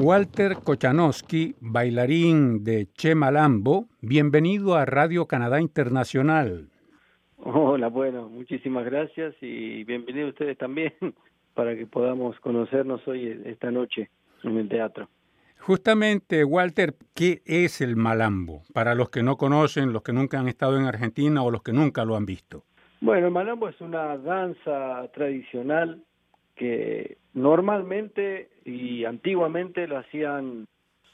Walter Kochanowski, bailarín de Che Malambo, bienvenido a Radio Canadá Internacional. Hola, bueno, muchísimas gracias y bienvenidos ustedes también para que podamos conocernos hoy, esta noche, en el teatro. Justamente, Walter, ¿qué es el malambo? Para los que no conocen, los que nunca han estado en Argentina o los que nunca lo han visto. Bueno, el malambo es una danza tradicional que normalmente y antiguamente lo hacían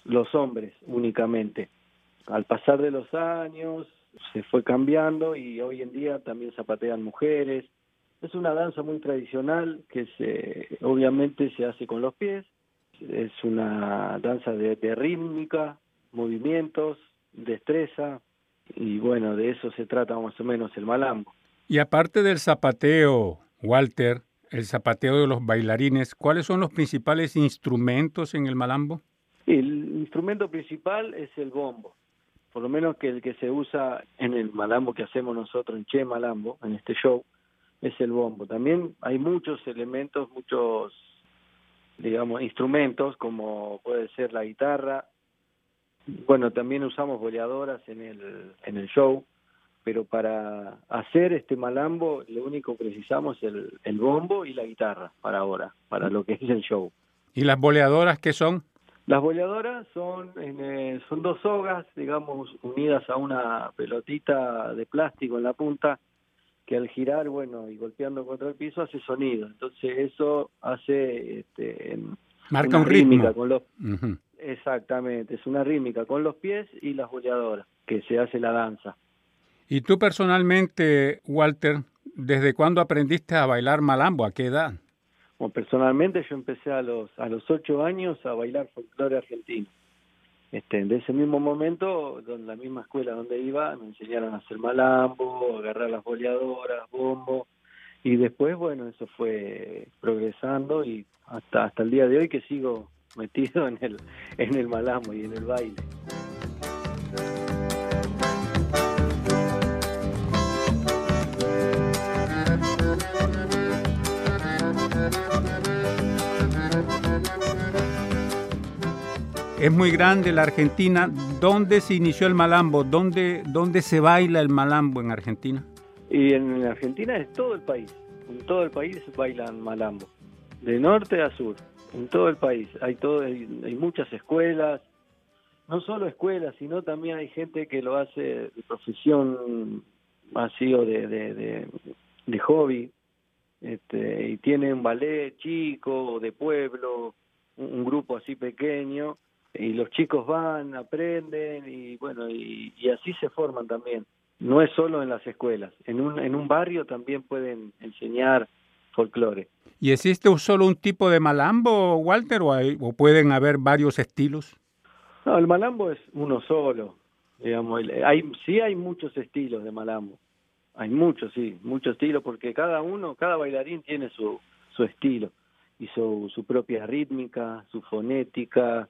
los hombres únicamente. Al pasar de los años se fue cambiando y hoy en día también zapatean mujeres. Es una danza muy tradicional que se obviamente se hace con los pies. Es una danza de, de rítmica, movimientos, destreza y bueno, de eso se trata más o menos el malambo. Y aparte del zapateo, Walter, el zapateo de los bailarines, ¿cuáles son los principales instrumentos en el malambo? El instrumento principal es el bombo, por lo menos que el que se usa en el malambo que hacemos nosotros en Che Malambo, en este show, es el bombo. También hay muchos elementos, muchos, digamos, instrumentos, como puede ser la guitarra. Bueno, también usamos boleadoras en el, en el show, pero para hacer este malambo lo único que precisamos es el, el bombo y la guitarra para ahora, para lo que es el show. ¿Y las boleadoras qué son? Las boleadoras son, eh, son dos sogas, digamos, unidas a una pelotita de plástico en la punta, que al girar, bueno, y golpeando contra el piso hace sonido. Entonces eso hace... Este, Marca un ritmo. Con los, Exactamente, es una rítmica con los pies y las boleadoras, que se hace la danza. ¿Y tú personalmente, Walter, desde cuándo aprendiste a bailar malambo? ¿A qué edad? Personalmente yo empecé a los a los ocho años a bailar folclore argentino. Este, de ese mismo momento, en la misma escuela donde iba, me enseñaron a hacer malambo, agarrar las boleadoras, bombo, y después, bueno, eso fue progresando y hasta hasta el día de hoy que sigo metido en el en el malambo y en el baile. Es muy grande la Argentina. ¿Dónde se inició el malambo? ¿Dónde, dónde se baila el malambo en Argentina? Y en Argentina es todo el país. En todo el país bailan malambo. De norte a sur. En todo el país. Hay, todo, hay, muchas escuelas. No solo escuelas, sino también hay gente que lo hace de profesión así o de, de, de, hobby. Este, y tiene un ballet chico de pueblo, un grupo así pequeño y los chicos van, aprenden y bueno, y, y, así se forman también. No es solo en las escuelas, en un, en un barrio también pueden enseñar folclore. ¿Y existe solo un tipo de malambo, Walter, o, hay, o pueden haber varios estilos? No, el malambo es uno solo, digamos, hay, sí hay muchos estilos de malambo, hay muchos, sí, muchos estilos, porque cada uno, cada bailarín tiene su, su estilo y su, su propia rítmica, su fonética,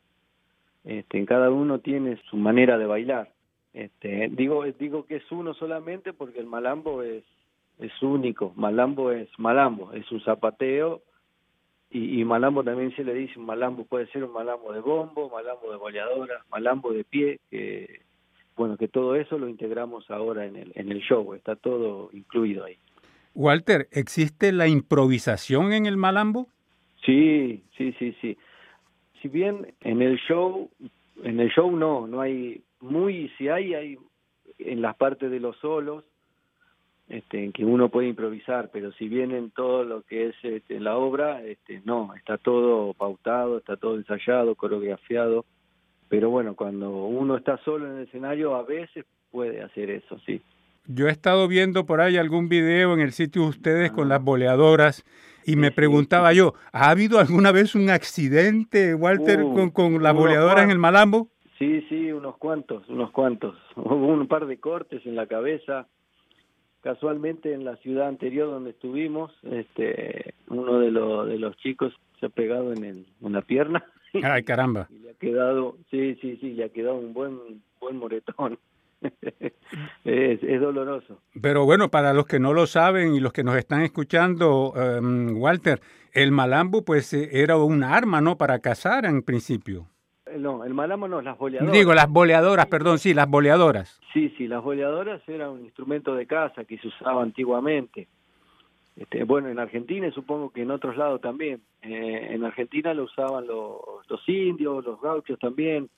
este, cada uno tiene su manera de bailar. Este, digo, digo que es uno solamente porque el malambo es, es único, malambo es malambo, es un zapateo y, y malambo también se le dice un malambo, puede ser un malambo de bombo, malambo de boleadora, malambo de pie, que bueno, que todo eso lo integramos ahora en el, en el show, está todo incluido ahí. Walter, ¿existe la improvisación en el malambo? Sí, sí, sí, sí bien en el show, en el show no, no hay muy, si hay, hay en las partes de los solos, este, en que uno puede improvisar, pero si bien en todo lo que es este, la obra, este, no, está todo pautado, está todo ensayado, coreografiado, pero bueno, cuando uno está solo en el escenario, a veces puede hacer eso, sí. Yo he estado viendo por ahí algún video en el sitio de ustedes con las boleadoras y me preguntaba yo, ¿ha habido alguna vez un accidente, Walter, uh, con, con las boleadoras en el Malambo? Sí, sí, unos cuantos, unos cuantos. Hubo un par de cortes en la cabeza. Casualmente en la ciudad anterior donde estuvimos, este, uno de, los de los chicos se ha pegado en, el, en la pierna. Ay, caramba. Y le ha quedado, sí, sí, sí, le ha quedado un buen, buen moretón. es, doloroso. Pero bueno, para los que no lo saben y los que nos están escuchando, em, Walter, el malambo pues eh, era un arma, ¿no? Para cazar en principio. Eh, no, el malambo no, las boleadoras. Digo, las boleadoras, perdón, sí, las boleadoras. Sí, sí, las boleadoras eran un instrumento de caza que se usaba antiguamente. Este, bueno, en Argentina y supongo que en otros lados también. Eh, en Argentina lo usaban los, los indios, los gauchos también,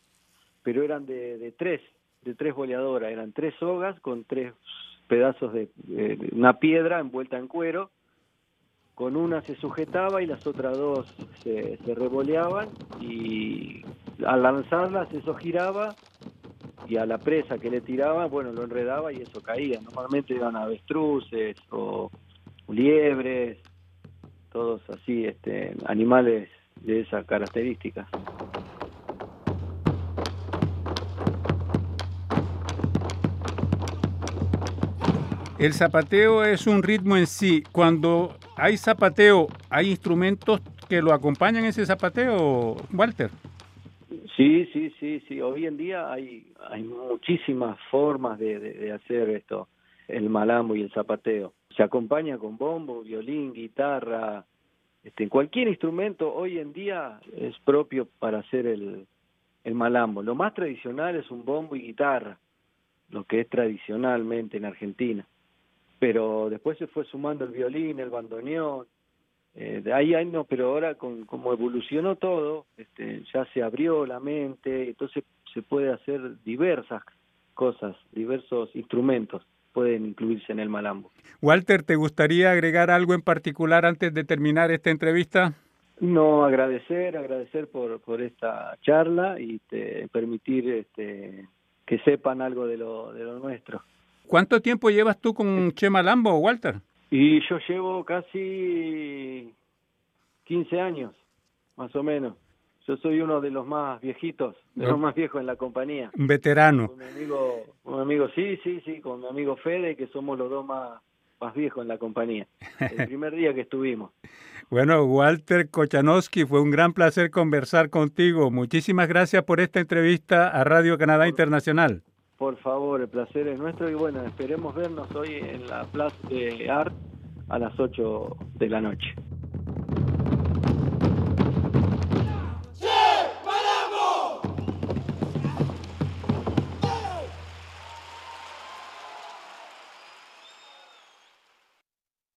pero eran de, de tres, de tres boleadoras, eran tres sogas con tres pedazos de, una piedra envuelta en cuero, con una se sujetaba y las otras dos se, se revoleaban y al lanzarlas eso giraba y a la presa que le tiraba, bueno, lo enredaba y eso caía. Normalmente eran avestruces o liebres, todos así, este, animales de esas características. El zapateo es un ritmo en sí. Cuando hay zapateo, ¿hay instrumentos que lo acompañan ese zapateo, Walter? Sí, sí, sí, sí. Hoy en día hay, hay muchísimas formas de, hacer esto, el malambo y el zapateo. Se acompaña con bombo, violín, guitarra, este, cualquier instrumento hoy en día es propio para hacer el, el malambo. Lo más tradicional es un bombo y guitarra, lo que es tradicionalmente en Argentina pero después se fue sumando el violín, el bandoneón, eh, de ahí, ahí no, pero ahora con, como evolucionó todo, este, ya se abrió la mente, entonces se puede hacer diversas cosas, diversos instrumentos pueden incluirse en el malambo. Walter, ¿te gustaría agregar algo en particular antes de terminar esta entrevista? No, agradecer, agradecer por, por esta charla y te, permitir este, que sepan algo de lo, de lo nuestro. ¿Cuánto tiempo llevas tú con Chema Lambo, Walter? Y yo llevo casi 15 años, más o menos. Yo soy uno de los más viejitos, de los más viejos en la compañía. Veterano. Con mi amigo, amigo, sí, sí, sí, con mi amigo Fede, que somos los dos más, más viejos en la compañía. El primer día que estuvimos. Bueno, Walter Kochanowski, fue un gran placer conversar contigo. Muchísimas gracias por esta entrevista a Radio Canadá Internacional. Por favor, el placer es nuestro y bueno, esperemos vernos hoy en la Plaza de Art a las 8 de la noche.